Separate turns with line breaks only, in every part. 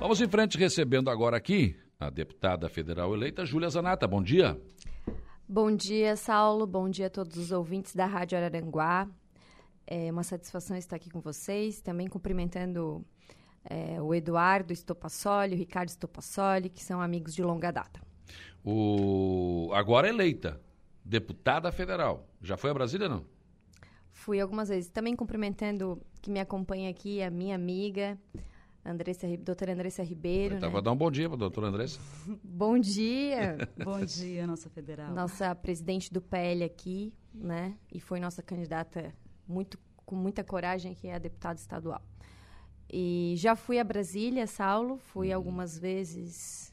Vamos em frente recebendo agora aqui a deputada federal eleita Júlia Zanata. Bom dia.
Bom dia, Saulo. Bom dia a todos os ouvintes da Rádio Araranguá. É uma satisfação estar aqui com vocês. Também cumprimentando é, o Eduardo Estopassoli, o Ricardo Estopassoli, que são amigos de longa data.
O... Agora eleita, deputada federal. Já foi a Brasília, não?
Fui algumas vezes. Também cumprimentando que me acompanha aqui, a minha amiga, Andressa, doutora Andressa Ribeiro.
Então,
né?
Vou dar um bom dia para a doutora Andressa.
bom dia.
bom dia, nossa federal.
Nossa presidente do PL aqui, né? E foi nossa candidata muito, com muita coragem, que é a deputada estadual. E já fui a Brasília, Saulo, fui hum. algumas vezes.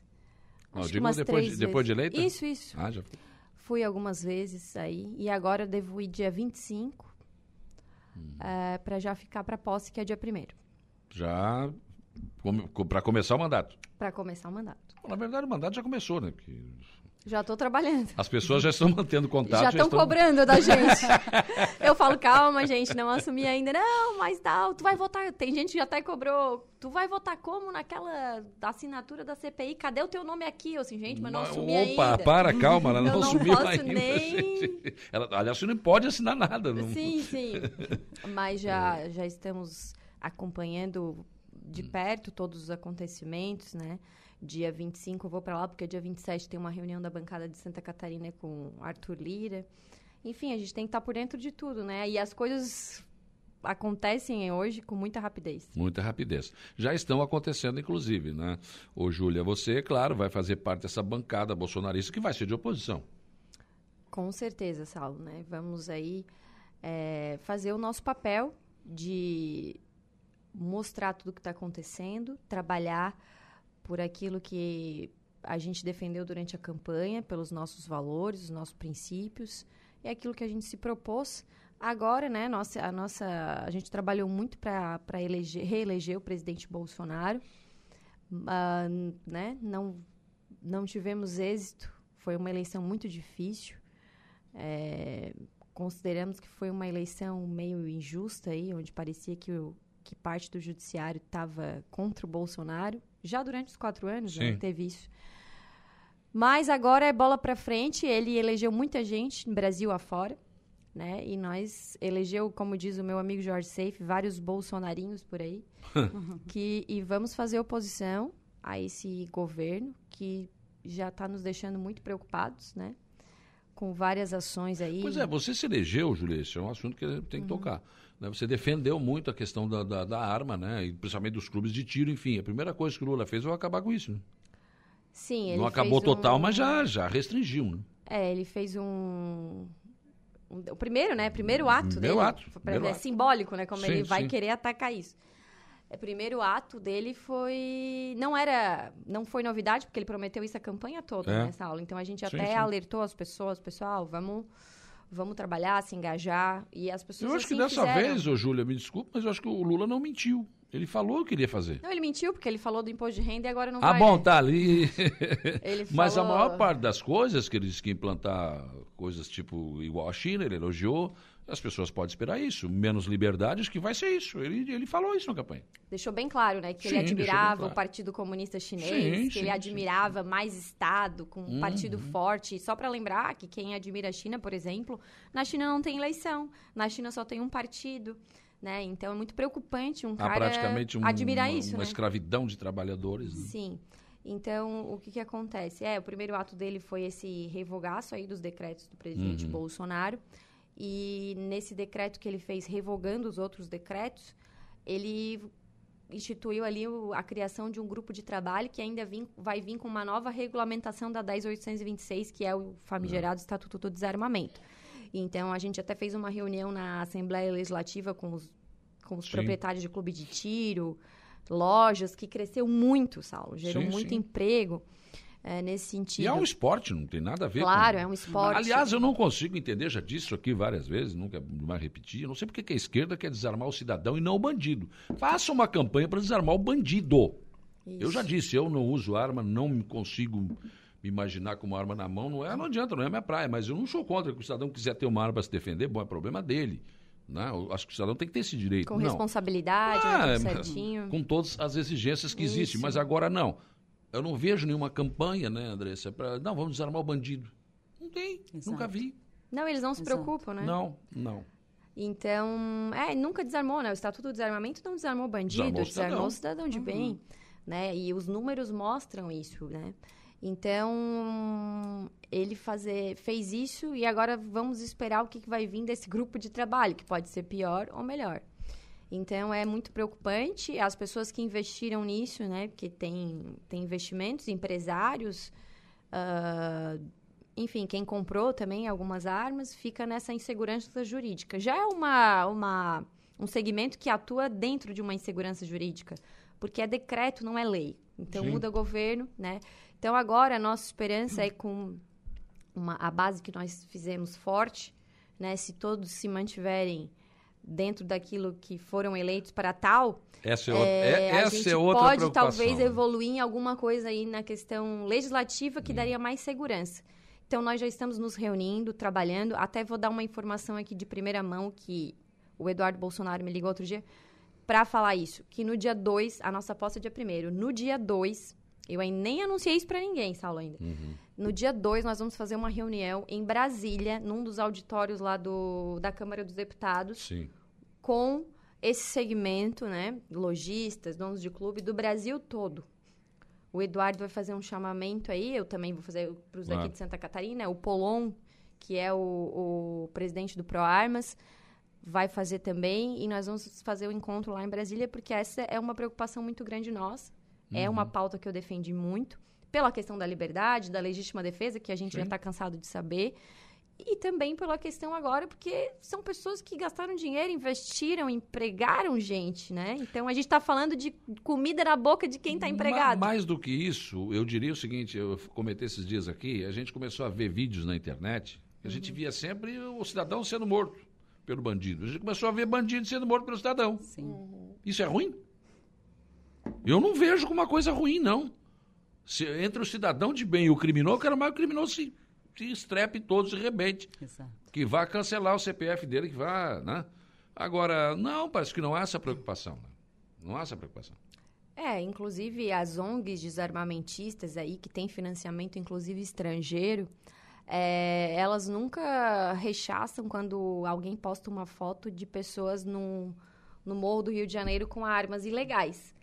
Não, acho digo depois, de, depois de eleita?
Isso, isso.
Ah, já fui.
Fui algumas vezes aí. E agora eu devo ir dia 25 hum. é, para já ficar para posse, que é dia 1
Já para começar o mandato.
Para começar o mandato.
Na verdade, o mandato já começou, né? Porque
já estou trabalhando.
As pessoas já estão mantendo contato.
Já estão cobrando da gente. eu falo, calma, gente, não assumi ainda. Não, mas dá, tu vai votar. Tem gente que já até cobrou. Tu vai votar como naquela assinatura da CPI? Cadê o teu nome aqui? Eu assim, gente, mas não assumi
Opa,
ainda.
Opa, para, calma, ela não,
não
assumiu ainda.
Nem...
Ela, aliás, você não pode assinar nada. Não...
Sim, sim. Mas já, já estamos acompanhando de perto todos os acontecimentos, né? Dia 25 eu vou para lá, porque dia 27 tem uma reunião da bancada de Santa Catarina com Arthur Lira. Enfim, a gente tem que estar tá por dentro de tudo, né? E as coisas acontecem hoje com muita rapidez.
Muita rapidez. Já estão acontecendo, inclusive, né? Ô, Júlia, você, claro, vai fazer parte dessa bancada bolsonarista que vai ser de oposição.
Com certeza, Saulo, né? Vamos aí é, fazer o nosso papel de mostrar tudo o que está acontecendo, trabalhar por aquilo que a gente defendeu durante a campanha, pelos nossos valores, os nossos princípios, e aquilo que a gente se propôs. Agora, né, nossa, a nossa, a gente trabalhou muito para reeleger o presidente Bolsonaro, uh, né, não, não tivemos êxito, foi uma eleição muito difícil, é, consideramos que foi uma eleição meio injusta aí, onde parecia que o, que parte do judiciário estava contra o Bolsonaro. Já durante os quatro anos né, teve isso. Mas agora é bola para frente. Ele elegeu muita gente no Brasil afora. Né? E nós elegeu, como diz o meu amigo Jorge Seife, vários bolsonarinhos por aí. que, e vamos fazer oposição a esse governo que já está nos deixando muito preocupados, né? Com várias ações aí.
Pois é, você se elegeu, Julia, esse é um assunto que tem que uhum. tocar. Né? Você defendeu muito a questão da, da, da, arma, né? E principalmente dos clubes de tiro, enfim. A primeira coisa que o Lula fez foi acabar com isso. Né?
Sim, ele
Não acabou total,
um...
mas já, já restringiu, né?
É, ele fez um... o primeiro, né? Primeiro ato
primeiro
dele.
Ato, primeiro
é
ato.
simbólico, né? Como
sim,
ele vai
sim.
querer atacar isso. O primeiro ato dele foi. Não era. Não foi novidade, porque ele prometeu isso a campanha toda
É.
nessa aula. Então a gente
Sim,
até alertou as pessoas, pessoal, vamos. Vamos trabalhar, se engajar. E as pessoas
Eu acho que
assim
dessa
fizeram.
vez, ô Júlia, me desculpa, mas eu acho que o Lula não mentiu. Ele falou o que queria fazer.
Não, ele mentiu, porque ele falou do imposto de renda e agora não
Ah,
vai.
bom,
né?
tá ali.
Ele
Mas a
falou-
maior parte das coisas que ele disse que ia implantar coisas tipo igual a China, ele elogiou. As pessoas podem esperar isso. Menos liberdades, que vai ser isso. Ele, ele falou isso na campanha.
Deixou bem claro, né? Que
Sim,
ele admirava
claro.
o Partido Comunista Chinês,
Sim,
que
sim,
ele admirava mais Estado, com um
Uhum.
partido forte. Só para lembrar que quem admira a China, por exemplo, na China não tem eleição. Na China só tem um partido. Né? Então é muito preocupante um
Há
cara
praticamente um-
admirar
uma,
isso,
uma
né?
escravidão de trabalhadores. né?
Sim. Então, o que, que acontece? É, o primeiro ato dele foi esse revogaço aí dos decretos do presidente
Uhum.
Bolsonaro. E nesse decreto que ele fez, revogando os outros decretos, ele instituiu ali o- a criação de um grupo de trabalho que ainda vim- vai vir com uma nova regulamentação da 10.826, que é o famigerado Estatuto do Desarmamento. Então, a gente até fez uma reunião na Assembleia Legislativa com os, com os
Sim.
proprietários de clube de tiro, lojas, que cresceu muito, Saulo, gerou
Sim,
muito
sim.
emprego eh, nesse sentido.
E é um esporte, não tem nada a ver
Claro,
com...
é um esporte.
Aliás, eu não consigo entender, já disse isso aqui várias vezes, nunca mais repetir. Eu não sei porque que a esquerda quer desarmar o cidadão e não o bandido. Faça uma campanha para desarmar o bandido. Eu já disse, eu não uso arma, não me consigo me imaginar com uma arma na mão. Não, é, não adianta, não é minha praia, mas eu não sou contra que o cidadão quiser ter uma arma para se defender, bom, é problema dele. Né? Eu acho que o cidadão tem que ter esse direito.
Com
não.
responsabilidade,
Ah,
né,
é,
certinho.
com todas as exigências que existem,
Isso.
mas agora não. Eu não vejo nenhuma campanha, né, Andressa, para não, vamos desarmar o bandido. Não tem,
Exato.
nunca vi.
Não, eles não se
Exato.
preocupam, né?
Não, não.
Então, é, nunca desarmou, né? O Estatuto do Desarmamento não desarmou bandido,
Desarmou o
desarmou,
cidadão.
o cidadão de bem, né? E os números mostram isso, né? Então, ele fazer, fez isso e agora vamos esperar o que, que vai vir desse grupo de trabalho, que pode ser pior ou melhor. Então, é muito preocupante. As pessoas que investiram nisso, né? Porque tem, tem investimentos, empresários, ah, enfim, quem comprou também algumas armas, fica nessa insegurança jurídica. Já é uma, uma, um segmento que atua dentro de uma insegurança jurídica, porque é decreto, não é lei. Então,
Sim.
muda governo, né? Então, agora, a nossa esperança é com uma, a base que nós fizemos forte, né? Se todos se mantiverem dentro daquilo que foram eleitos para tal,
Essa é,
é,
é-
a
essa
gente
é outra
pode talvez evoluir em alguma coisa aí na questão legislativa
Hum.
que daria mais segurança. Então nós já estamos nos reunindo, trabalhando. Até vou dar uma informação aqui de primeira mão que o Eduardo Bolsonaro me ligou outro dia para falar isso, que no dia 2, a nossa posse é dia 1 No dia 2, eu ainda nem anunciei isso para ninguém, Saulo ainda.
Uhum.
No dia 2, nós vamos fazer uma reunião em Brasília, num dos auditórios lá do, da Câmara dos Deputados,
Sim.
com esse segmento, né, lojistas, donos de clube do Brasil todo. O Eduardo vai fazer um chamamento aí, eu também vou fazer para os daqui de Santa Catarina, o Polon, que é o, o presidente do ProArmas, vai fazer também, e nós vamos fazer o encontro lá em Brasília, porque essa é uma preocupação muito grande nossa, é
Uhum.
uma pauta que eu defendi muito, pela questão da liberdade, da legítima defesa, que a gente já
Sim.
está cansado de saber, e também pela questão agora, porque são pessoas que gastaram dinheiro, investiram, empregaram gente, né? Então a gente está falando de comida na boca de quem está
Ma-
empregado.
Mais do que isso, eu diria o seguinte, eu comentei esses dias aqui, a gente começou a ver vídeos na internet, a gente
Uhum.
via sempre o cidadão sendo morto pelo bandido. A gente começou a ver bandido sendo morto pelo cidadão.
Sim.
Isso é ruim? Eu não vejo como uma coisa ruim, não. Se, entre o cidadão de bem e o criminoso, eu quero mais que o criminoso se, se estrepe todos e rebente.
Exato.
Que vá cancelar o CPF dele, que vá, né? Agora, não, parece que não há essa preocupação. Né? Não há essa preocupação.
É, inclusive as ONGs desarmamentistas aí, que têm financiamento, inclusive estrangeiro, é, elas nunca rechaçam quando alguém posta uma foto de pessoas no, no Morro do Rio de Janeiro com armas ilegais.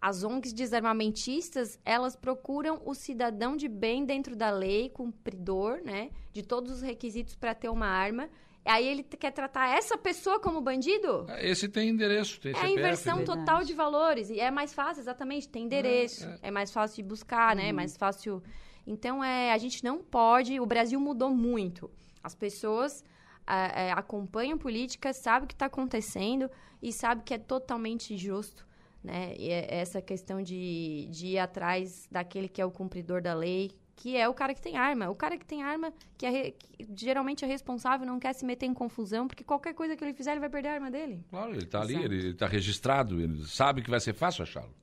As ONGs desarmamentistas, elas procuram o cidadão de bem dentro da lei, cumpridor, né, de todos os requisitos para ter uma arma. Aí ele quer tratar essa pessoa como bandido?
Esse tem endereço, tem
É a
CPF.
inversão
né?
Total de valores. E é mais fácil, exatamente. Tem endereço. É, mais fácil de buscar, né? É mais fácil. Então, é, a gente não pode. O Brasil mudou muito. As pessoas é, acompanham política, sabem o que está acontecendo e sabem que é totalmente injusto. Né? E é essa questão de, de ir atrás daquele que é o cumpridor da lei, que é o cara que tem arma. O cara que tem arma, que, é re- que geralmente é responsável, não quer se meter em confusão, porque qualquer coisa que ele fizer, ele vai perder a arma dele.
Claro, ele está ali, ele está registrado, ele sabe que vai ser fácil achá-lo.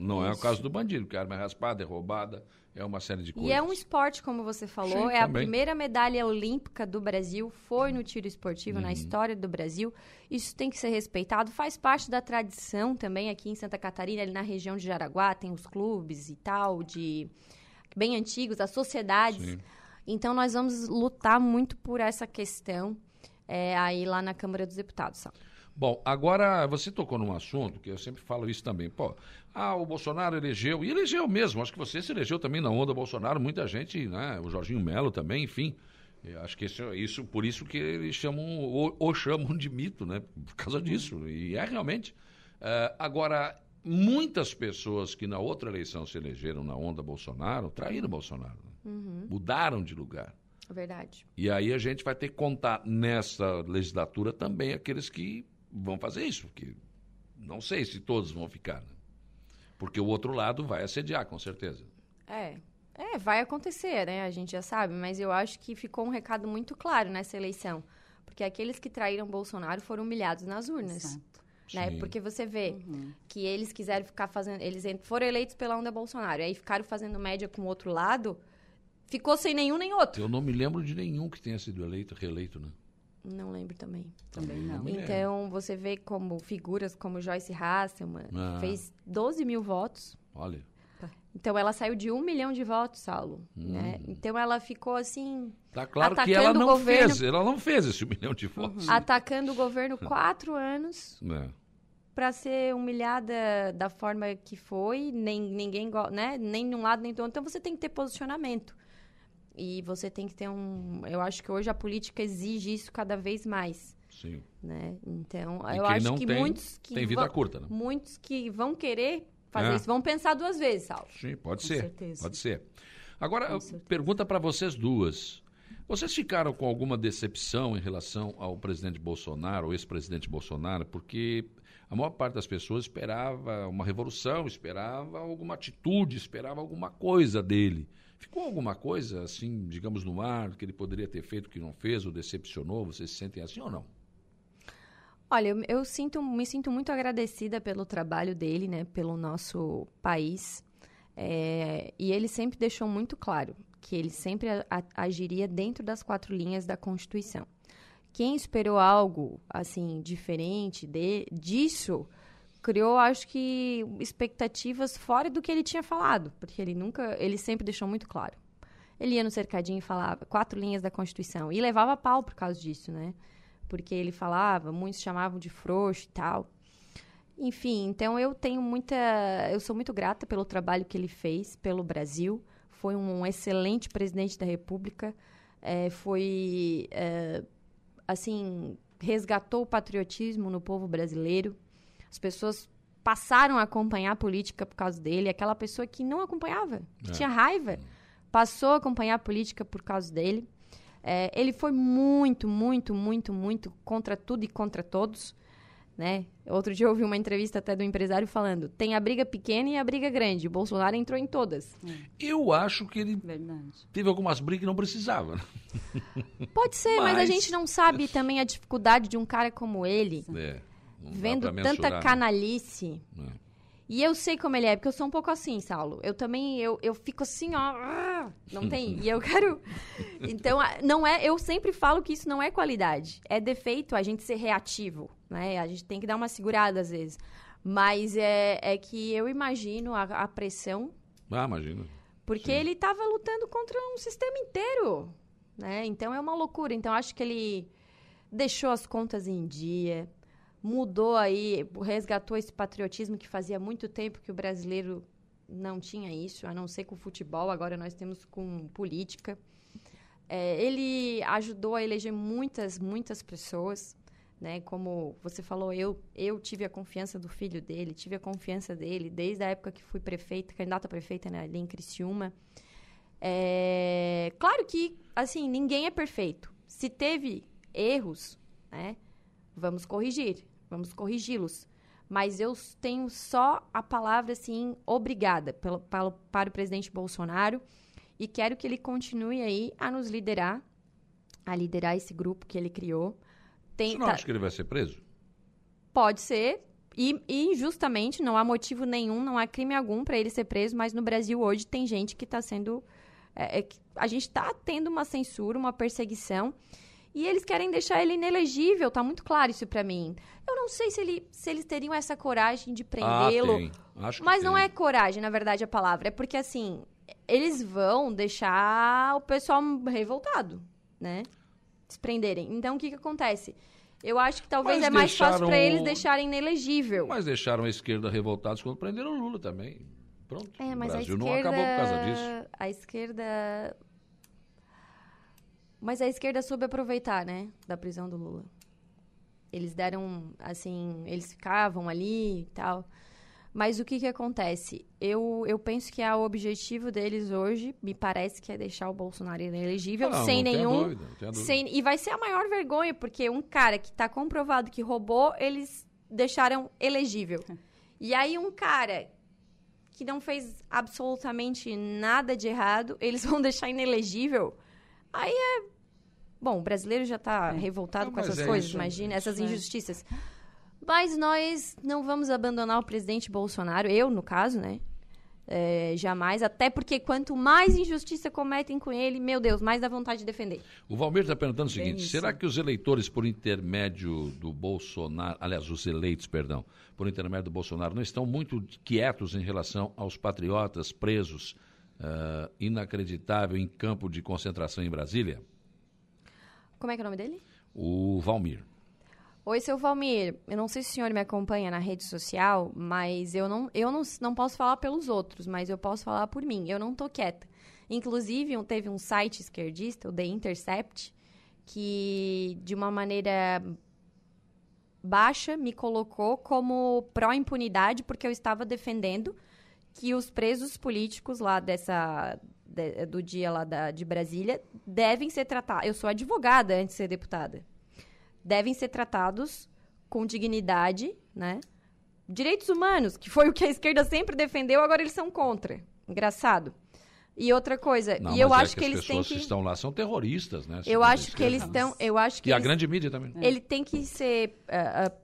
Não é o
Isso.
caso do bandido, que a arma é raspada, é roubada, é uma série de coisas.
E é um esporte, como você falou,
Sim,
é a
também.
primeira medalha olímpica do Brasil, foi no tiro esportivo,
Uhum.
na história do Brasil. Isso tem que ser respeitado, faz parte da tradição também aqui em Santa Catarina, ali na região de Jaraguá, tem os clubes e tal, de bem antigos, as sociedades.
Sim.
Então nós vamos lutar muito por essa questão é, aí lá na Câmara dos Deputados. sabe?
Bom, agora você tocou num assunto que eu sempre falo isso também. Pô, ah, o Bolsonaro elegeu, e elegeu mesmo, acho que você se elegeu também na onda Bolsonaro, muita gente, né? O Jorginho Melo também, enfim. Eu acho que isso, isso por isso que eles chamam, ou, ou chamam de mito, né? Por causa disso. E é realmente. Eh, agora, muitas pessoas que na outra eleição se elegeram na onda Bolsonaro, traíram Bolsonaro. né? Mudaram de lugar.
É verdade.
E aí a gente vai ter que contar nessa legislatura também aqueles que vão fazer isso, porque não sei se todos vão ficar, né? Porque o outro lado vai assediar, com certeza.
É. É, vai acontecer, né? A gente já sabe, mas eu acho que ficou um recado muito claro nessa eleição. Porque aqueles que traíram Bolsonaro foram humilhados nas urnas.
Exato.
Né?
Sim.
Porque você vê
Uhum.
que eles quiseram ficar fazendo. Eles foram eleitos pela onda Bolsonaro. Aí ficaram fazendo média com o outro lado, ficou sem nenhum nem outro.
Eu não me lembro de nenhum que tenha sido eleito, reeleito, né?
Não lembro também.
Também não.
Então, você vê como figuras como Joyce Hasselman
Ah.
fez 12 mil votos.
Olha.
Então, ela saiu de um milhão de votos, Saulo. Né?
Hum.
Então, ela ficou assim,
Tá claro que ela não
governo.
fez, ela não fez esse milhão de votos.
atacando o governo quatro anos
É.
para ser humilhada da forma que foi, nem ninguém, né? Nem de um lado nem do outro. Então você tem que ter posicionamento. E você tem que ter um, eu acho que hoje a política exige isso cada vez mais,
Sim.
né? Então,
E
eu acho
não
que
tem,
muitos que
Tem vida
vão,
curta, né?
muitos que vão querer fazer
É.
isso vão pensar duas vezes, Saulo.
Sim, pode
Com
ser.
certeza.
Pode ser. Agora,
Com
eu-
certeza.
pergunta para vocês duas. Vocês ficaram com alguma decepção em relação ao presidente Bolsonaro, ou ex-presidente Bolsonaro, porque a maior parte das pessoas esperava uma revolução, esperava alguma atitude, esperava alguma coisa dele. Ficou alguma coisa, assim, digamos, no ar, que ele poderia ter feito que não fez, ou decepcionou? Vocês se sentem assim ou não?
Olha, eu, eu sinto, me sinto muito agradecida pelo trabalho dele, né, pelo nosso país. É, e ele sempre deixou muito claro que ele sempre a- a- agiria dentro das quatro linhas da Constituição. Quem esperou algo assim diferente de, disso criou, acho que, expectativas fora do que ele tinha falado, porque ele nunca, ele sempre deixou muito claro. Ele ia no cercadinho e falava quatro linhas da Constituição e levava pau por causa disso, né? Porque ele falava, muitos chamavam de frouxo e tal. Enfim, então eu tenho muita, eu sou muito grata pelo trabalho que ele fez pelo Brasil. Foi um excelente presidente da República. É, foi, é, assim, resgatou o patriotismo no povo brasileiro. As pessoas passaram a acompanhar a política por causa dele. Aquela pessoa que não acompanhava, que
É.
tinha raiva, passou a acompanhar a política por causa dele. É, ele foi muito, muito, muito, muito contra tudo e contra todos. Né? Outro dia eu ouvi uma entrevista até do empresário falando: tem a briga pequena e a briga grande. O Bolsonaro entrou em todas.
Eu acho que ele
Verdade.
teve algumas brigas que não precisava. né?
Pode ser, mas, a
Mas-
gente não sabe também a dificuldade de um cara como ele,
É, não
vendo tanta
né?
canalice.
É.
E eu sei como ele é, porque eu sou um pouco assim, Saulo. Eu também, eu, eu fico assim, ó. Não tem. e eu quero. Então, não é. Eu sempre falo que isso não é qualidade. É defeito a gente ser reativo, né? A gente tem que dar uma segurada às vezes. Mas é, é que eu imagino a, a pressão,
Ah, imagina.
porque
Sim.
ele estava lutando contra um sistema inteiro, né? Então é uma loucura. Então acho que ele deixou as contas em dia, mudou aí, resgatou esse patriotismo que fazia muito tempo que o brasileiro não tinha isso, a não ser com futebol, agora nós temos com política. É, ele ajudou a eleger muitas, muitas pessoas, né? Como você falou, eu, eu tive a confiança do filho dele, tive a confiança dele desde a época que fui prefeita, candidata a prefeita né, ali em Criciúma. É, claro que, assim, ninguém é perfeito. Se teve erros, né? Vamos corrigir, vamos corrigi-los. Mas eu tenho só a palavra, assim, obrigada pelo, pelo- para o presidente Bolsonaro e quero que ele continue aí a nos liderar, a liderar esse grupo que ele criou. Tem,
Você não
tá-
acha que ele vai ser preso?
Pode ser. E, e injustamente, não há motivo nenhum, não há crime algum para ele ser preso, mas no Brasil hoje tem gente que está sendo. é, é a gente está tendo uma censura, uma perseguição, e eles querem deixar ele inelegível, tá muito claro isso para mim. Eu não sei se, ele, se eles teriam essa coragem de prendê-lo.
Ah. Acho que
Mas não
tem.
é coragem, na verdade, a palavra. É porque, assim, eles vão deixar o pessoal revoltado, né? Se prenderem. Então, o que que acontece? Eu acho que talvez
Mas
é mais fácil para eles
o-
deixarem inelegível.
Mas deixaram a esquerda revoltados quando prenderam o Lula também. Pronto.
É,
o
mas
Brasil
a
não
esquerda...
acabou por causa disso.
A esquerda... Mas a esquerda soube aproveitar, né? Da prisão do Lula. Eles deram, assim... Eles ficavam ali e tal. Mas o que que acontece? Eu, eu penso que é o objetivo deles hoje, me parece que é deixar o Bolsonaro inelegível,
Ah, não,
sem
não
nenhum...
dúvida, dúvida.
Sem, e vai ser a maior vergonha, porque um cara que está comprovado que roubou, eles deixaram elegível. E aí um cara que não fez absolutamente nada de errado, eles vão deixar inelegível. Aí é. Bom, o brasileiro já está
É.
revoltado
Não,
com essas
é
coisas,
isso,
imagina,
é
essas
isso, é.
injustiças. Mas nós não vamos abandonar o presidente Bolsonaro, eu, no caso, né? É, jamais, até porque quanto mais injustiça cometem com ele, meu Deus, mais dá vontade de defender.
O Valmir está perguntando o seguinte: será que os eleitores, por intermédio do Bolsonaro, aliás, os eleitos, perdão, por intermédio do Bolsonaro, não estão muito quietos em relação aos patriotas presos, uh, inacreditável, em campo de concentração em Brasília?
Como é que é o nome dele?
O Valmir.
Oi, seu Valmir. Eu não sei se o senhor me acompanha na rede social, mas eu não, eu não, não posso falar pelos outros, mas eu posso falar por mim. Eu não tô quieta. Inclusive, teve um site esquerdista, o The Intercept, que de uma maneira baixa me colocou como pró-impunidade porque eu estava defendendo que os presos políticos lá dessa de, do dia lá da, de Brasília devem ser tratados. Eu sou advogada antes de ser deputada devem ser tratados com dignidade, né? Direitos humanos, que foi o que a esquerda sempre defendeu, agora eles são contra. Engraçado. E outra coisa,
não,
e eu
é
acho
que,
que eles têm que...
que estão lá são terroristas, né?
Eu acho que eles estão, eu acho que
e
eles...
a grande mídia também.
Ele tem que ser uh, uh,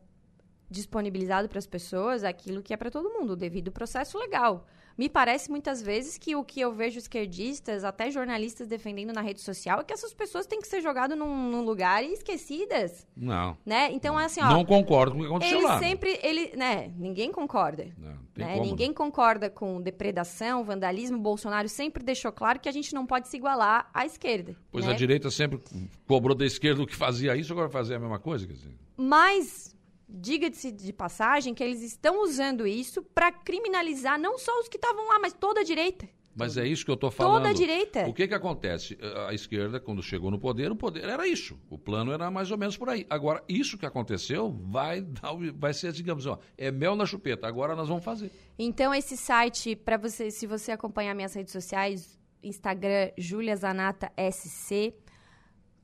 disponibilizado para as pessoas aquilo que é para todo mundo, devido ao processo legal. Me parece muitas vezes que o que eu vejo esquerdistas, até jornalistas defendendo na rede social, é que essas pessoas têm que ser jogadas num, num lugar e esquecidas.
Não.
Né? Então, assim, ó.
Não concordo com o que aconteceu
ele
lá.
sempre. Ele, né? Ninguém concorda.
Não,
né? Ninguém concorda com depredação, vandalismo. Bolsonaro sempre deixou claro que a gente não pode se igualar à esquerda.
Pois
né?
a direita sempre cobrou da esquerda o que fazia isso, agora fazer a mesma coisa, quer dizer.
Mas diga-se de passagem que eles estão usando isso para criminalizar não só os que estavam lá, mas toda a direita.
Mas é isso que eu estou falando.
Toda a direita.
O que que acontece? A esquerda, quando chegou no poder, o poder era isso. O plano era mais ou menos por aí. Agora, isso que aconteceu vai, dar, vai ser, digamos, ó, é mel na chupeta. Agora nós vamos fazer.
Então, esse site, para você, se você acompanhar minhas redes sociais, Instagram, Julia Zanata SC,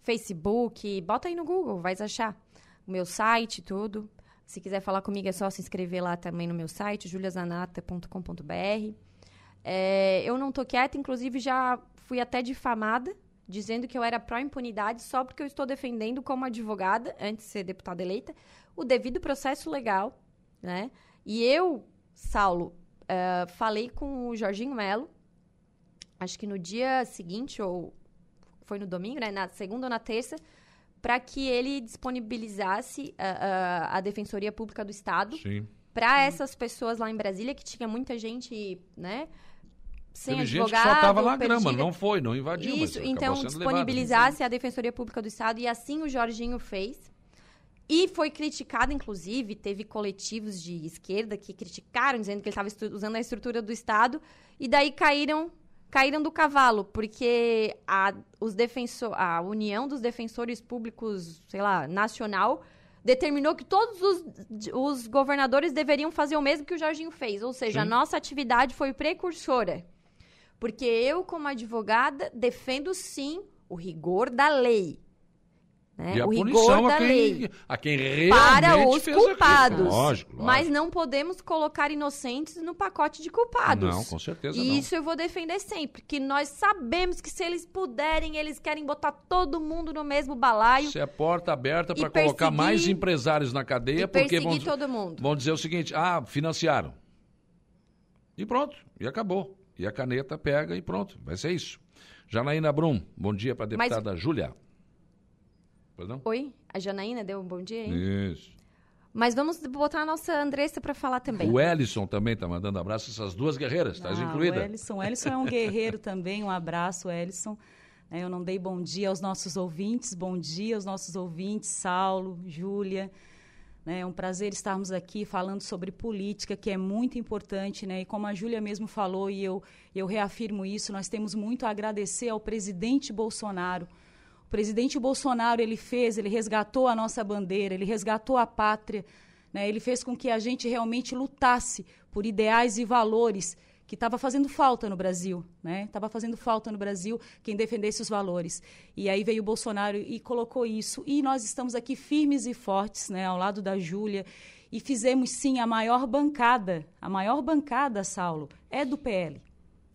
Facebook, bota aí no Google, vai achar o meu site, tudo. Se quiser falar comigo, é só se inscrever lá também no meu site, juliazanata.com.br. É, eu não tô quieta, inclusive já fui até difamada, dizendo que eu era pró-impunidade só porque eu estou defendendo como advogada, antes de ser deputada eleita, o devido processo legal, né? E eu, Saulo, uh, falei com o Jorginho Melo, acho que no dia seguinte, ou foi no domingo, né? Na segunda ou na terça, para que ele disponibilizasse a, a, a, Defensoria Pública do Estado para essas pessoas lá em Brasília, que tinha muita gente, né? Sem
Teve
advogado.
Gente que só estava na grama, não foi, não invadiu.
Isso, então disponibilizasse levado. a Defensoria Pública do Estado e assim o Jorginho fez. E foi criticado, inclusive, teve coletivos de esquerda que criticaram, dizendo que ele estava usando a estrutura do Estado, e daí caíram caíram do cavalo, porque a, os defensor, a União dos Defensores Públicos, sei lá, nacional, determinou que todos os, os governadores deveriam fazer o mesmo que o Jorginho fez. Ou seja, Sim. a nossa atividade foi precursora. Porque eu, como advogada, defendo sim o rigor da lei. Né?
E a
o
punição
da
a quem,
lei
a quem realmente
para os culpados.
Lógico, lógico.
Mas não podemos colocar inocentes no pacote de culpados.
Não, com certeza
e
não.
isso eu vou defender sempre, que nós sabemos que se eles puderem, eles querem botar todo mundo no mesmo balaio.
Se é porta aberta para colocar mais empresários na cadeia,
e
porque
vão,
todo
mundo.
vão dizer o seguinte: ah, financiaram. E pronto, e acabou. E a caneta pega e pronto, vai ser isso. Janaína Brum, bom dia para a deputada Mas... Júlia. Perdão?
Oi, a Janaína deu um bom dia, hein?
Isso.
Mas vamos botar a nossa Andressa para falar também.
O Ellison também está mandando abraço, essas duas guerreiras, estás
ah,
incluída.
O Ellison, o Ellison é um guerreiro também, um abraço, Ellison. Eu não dei bom dia aos nossos ouvintes, bom dia aos nossos ouvintes, Saulo, Júlia. É um prazer estarmos aqui falando sobre política, que é muito importante, né? E como a Júlia mesmo falou, e eu, eu reafirmo isso, nós temos muito a agradecer ao presidente Bolsonaro, presidente Bolsonaro ele fez, ele resgatou a nossa bandeira, ele resgatou a pátria, né? ele fez com que a gente realmente lutasse por ideais e valores que estava fazendo falta no Brasil, né? Estava fazendo falta no Brasil quem defendesse os valores. E aí veio o Bolsonaro e colocou isso. E nós estamos aqui firmes e fortes, né? Ao lado da Júlia. E fizemos sim a maior bancada, a maior bancada, Saulo, é do PL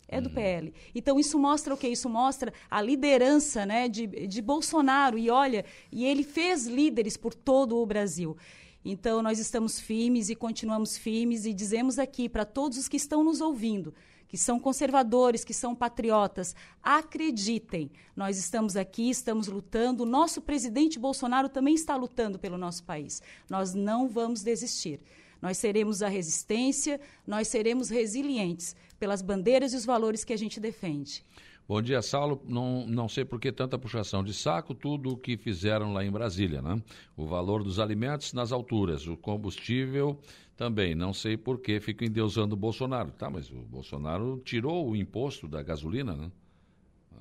é do PL. Então isso mostra o que? Isso mostra a liderança né, de, de Bolsonaro. E olha, e ele fez líderes por todo o Brasil. Então, nós estamos firmes e continuamos firmes e dizemos aqui para todos os que estão nos ouvindo, que são conservadores, que são patriotas, acreditem, nós estamos aqui, estamos lutando, o nosso presidente Bolsonaro também está lutando pelo nosso país. Nós não vamos desistir. Nós seremos a resistência, nós seremos resilientes pelas bandeiras e os valores que a gente defende.
Bom dia, Saulo. Não, não sei por que tanta puxação de saco, tudo o que fizeram lá em Brasília, né? O valor dos alimentos nas alturas, o combustível também. Não sei por que fico endeusando o Bolsonaro. Tá, mas o Bolsonaro tirou o imposto da gasolina, né?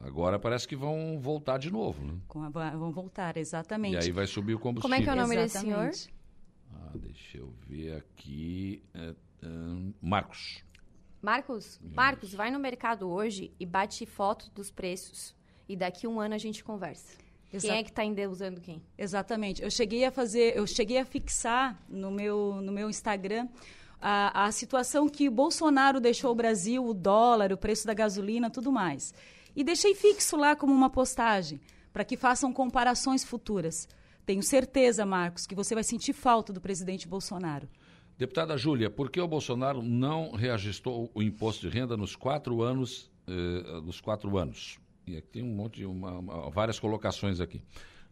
Agora parece que vão voltar de novo, né?
Vão voltar, exatamente.
E aí vai subir o combustível.
Como é que é o nome exatamente.
desse senhor? Ah, deixa eu ver aqui. É, é, Marcos.
Marcos, Marcos, vai no mercado hoje e bate foto dos preços. E daqui um ano a gente conversa. Quem é que está endeusando quem?
Exatamente. Eu cheguei a fazer, eu cheguei a fixar no meu, no meu Instagram a, a situação que o Bolsonaro deixou o Brasil, o dólar, o preço da gasolina, tudo mais. E deixei fixo lá como uma postagem, para que façam comparações futuras. Tenho certeza, Marcos, que você vai sentir falta do presidente Bolsonaro.
Deputada Júlia, por que o Bolsonaro não reajustou o imposto de renda nos quatro anos? Eh, nos quatro anos? E aqui tem um monte uma, uma, várias colocações aqui.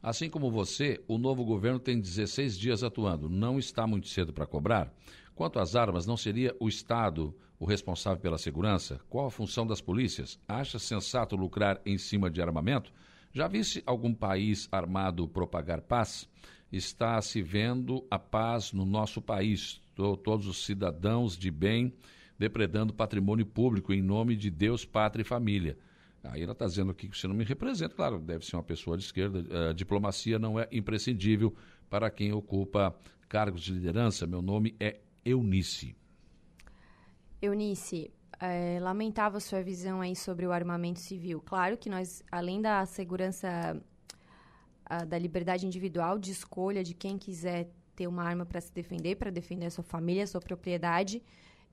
Assim como você, o novo governo tem 16 dias atuando. Não está muito cedo para cobrar? Quanto às armas, não seria o Estado o responsável pela segurança? Qual a função das polícias? Acha sensato lucrar em cima de armamento? Já visse algum país armado propagar paz? Está se vendo a paz no nosso país. Todos os cidadãos de bem depredando patrimônio público em nome de Deus, pátria e família. Aí ela está dizendo aqui que você não me representa. Claro, deve ser uma pessoa de esquerda. A diplomacia não é imprescindível para quem ocupa cargos de liderança. Meu nome é Eunice.
Eunice, é, lamentava sua visão aí sobre o armamento civil. Claro que nós, além da segurança a, da liberdade individual de escolha de quem quiser ter uma arma para se defender, para defender a sua família, a sua propriedade,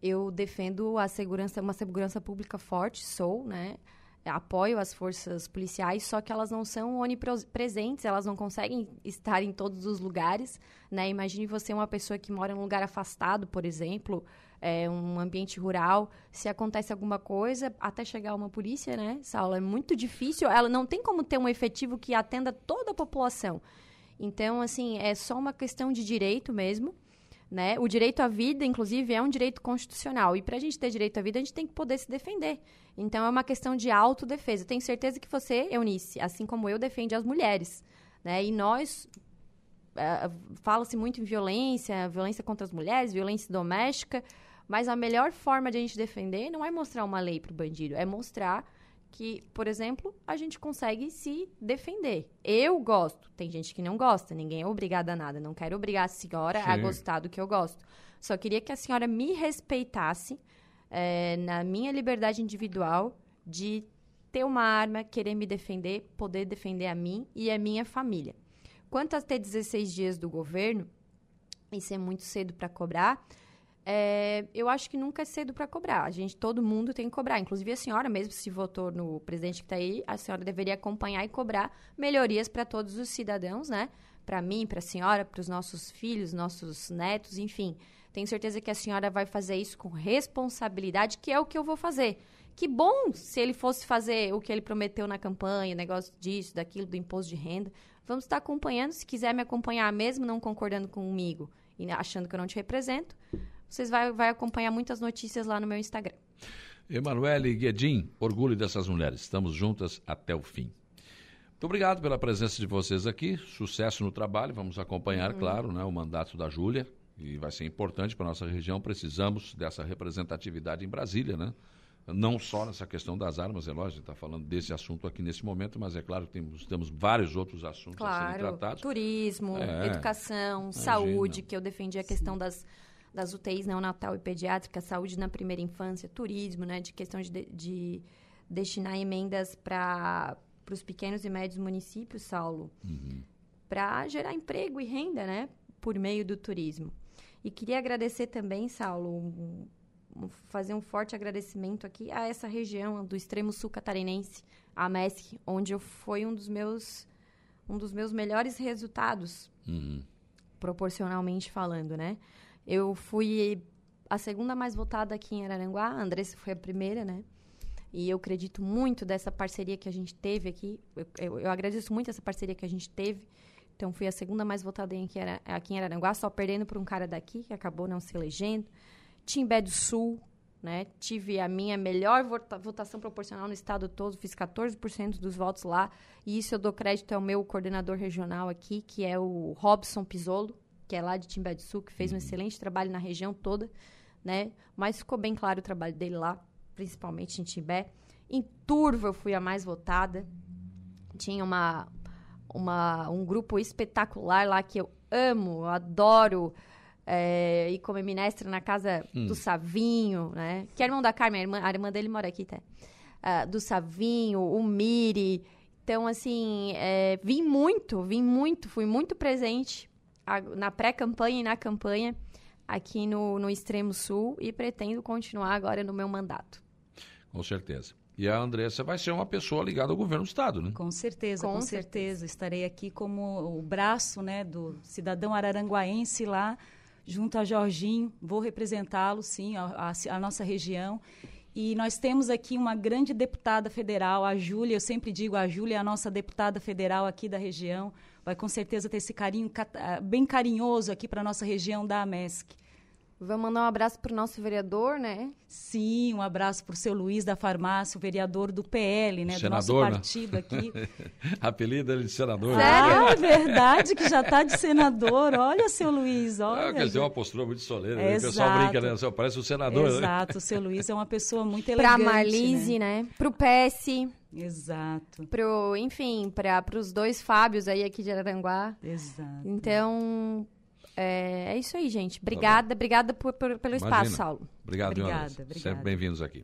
eu defendo a segurança, uma segurança pública forte, sou, né? Apoio as forças policiais, só que elas não são onipresentes, elas não conseguem estar em todos os lugares, né? Imagine você uma pessoa que mora em um lugar afastado, por exemplo, é, um ambiente rural, se acontece alguma coisa, até chegar uma polícia, né, Saulo, é muito difícil. Ela não tem como ter um efetivo que atenda toda a população. Então, assim, é só uma questão de direito mesmo. Né? O direito à vida, inclusive, é um direito constitucional. E para a gente ter direito à vida, a gente tem que poder se defender. Então, é uma questão de autodefesa. Tenho certeza que você, Eunice, assim como eu, defende as mulheres. Né? E nós, uh, fala-se muito em violência, violência contra as mulheres, violência doméstica. Mas a melhor forma de a gente defender não é mostrar uma lei para o bandido, é mostrar que, por exemplo, a gente consegue se defender. Eu gosto, tem gente que não gosta, ninguém é obrigado a nada, não quero obrigar a senhora Sim. a gostar do que eu gosto. Só queria que a senhora me respeitasse é, na minha liberdade individual de ter uma arma, querer me defender, poder defender a mim e a minha família. Quanto a ter 16 dias do governo, isso é muito cedo para cobrar, é, eu acho que nunca é cedo para cobrar. A gente, todo mundo tem que cobrar. Inclusive a senhora, mesmo se votou no presidente que está aí, a senhora deveria acompanhar e cobrar melhorias para todos os cidadãos, né? Para mim, para a senhora, para os nossos filhos, nossos netos, enfim. Tenho certeza que a senhora vai fazer isso com responsabilidade, que é o que eu vou fazer. Que bom se ele fosse fazer o que ele prometeu na campanha, negócio disso, daquilo, do imposto de renda. Vamos estar acompanhando. Se quiser me acompanhar mesmo não concordando comigo e achando que eu não te represento, vocês vai, vai acompanhar muitas notícias lá no meu Instagram.
Emanuele Guedin, orgulho dessas mulheres. Estamos juntas até o fim. Muito obrigado pela presença de vocês aqui. Sucesso no trabalho. Vamos acompanhar, uhum. claro, né, o mandato da Júlia. E vai ser importante para a nossa região. Precisamos dessa representatividade em Brasília, né? Não só nessa questão das armas, é lógico, está falando desse assunto aqui nesse momento, mas é claro que temos, temos vários outros assuntos claro, a serem tratados.
Turismo, é, educação, imagina. saúde, que eu defendi a questão das das UTIs neonatal e pediátrica, saúde na primeira infância, turismo, né, de questão de, de destinar emendas para os pequenos e médios municípios, Saulo, uhum. para gerar emprego e renda, né, por meio do turismo. E queria agradecer também, Saulo, um, fazer um forte agradecimento aqui a essa região do extremo sul catarinense, a MESC, onde eu foi um dos meus um dos meus melhores resultados. Uhum proporcionalmente falando, né? Eu fui a segunda mais votada aqui em Araranguá, a Andressa foi a primeira, né? E eu acredito muito dessa parceria que a gente teve aqui. Eu, eu, eu agradeço muito essa parceria que a gente teve. Então, fui a segunda mais votada em, aqui em Araranguá, só perdendo para um cara daqui, que acabou não se elegendo. Timbé do Sul, né? Tive a minha melhor vota votação proporcional no estado todo, fiz 14% dos votos lá. E isso eu dou crédito ao meu coordenador regional aqui, que é o Robson Pisolo, que é lá de Timbé do Sul, que fez um uhum. excelente trabalho na região toda, né? Mas ficou bem claro o trabalho dele lá principalmente em Timbé. Em Turvo eu fui a mais votada. Tinha uma, uma, um grupo espetacular lá que eu amo, eu adoro. É, ir comer minestra na casa hum. do Savinho, né? Que é irmão da Carmen, a irmã, a irmã dele mora aqui, tá? Uh, do Savinho, o Miri. Então, assim, é, vim muito, vim muito, fui muito presente na pré-campanha e na campanha aqui no, no Extremo Sul e pretendo continuar agora no meu mandato.
Com certeza. E a Andressa vai ser uma pessoa ligada ao governo do Estado, né?
Com certeza, com, com certeza. certeza. Estarei aqui como o braço né, do cidadão araranguaense lá, junto a Jorginho. Vou representá-lo, sim, a, a, a, nossa região. E nós temos aqui uma grande deputada federal, a Júlia. Eu sempre digo, a Júlia é a nossa deputada federal aqui da região. Vai com certeza ter esse carinho bem carinhoso aqui para a nossa região da AMESC.
Vamos mandar um abraço para o nosso vereador, né?
Sim, um abraço para o seu Luiz da Farmácia, o vereador do PL, né? Senador, do nosso né? partido aqui.
Apelido ele de senador.
Ah, é verdade que já está de senador. Olha, seu Luiz, é, olha.
É, ele tem uma postura muito solene. Né? O pessoal brinca, né? Parece um senador.
Né? Exato,
né?
o seu Luiz é uma pessoa muito elegante.
Para a Marlise, né? né? Para o PS.
Exato.
Pro, enfim, para os dois Fábios aí aqui de Araranguá.
Exato.
Então, é, é isso aí, gente. Obrigada, tá obrigada por, por, pelo Imagina. espaço, Saulo.
Obrigado, obrigada, obrigada. Sempre bem-vindos aqui.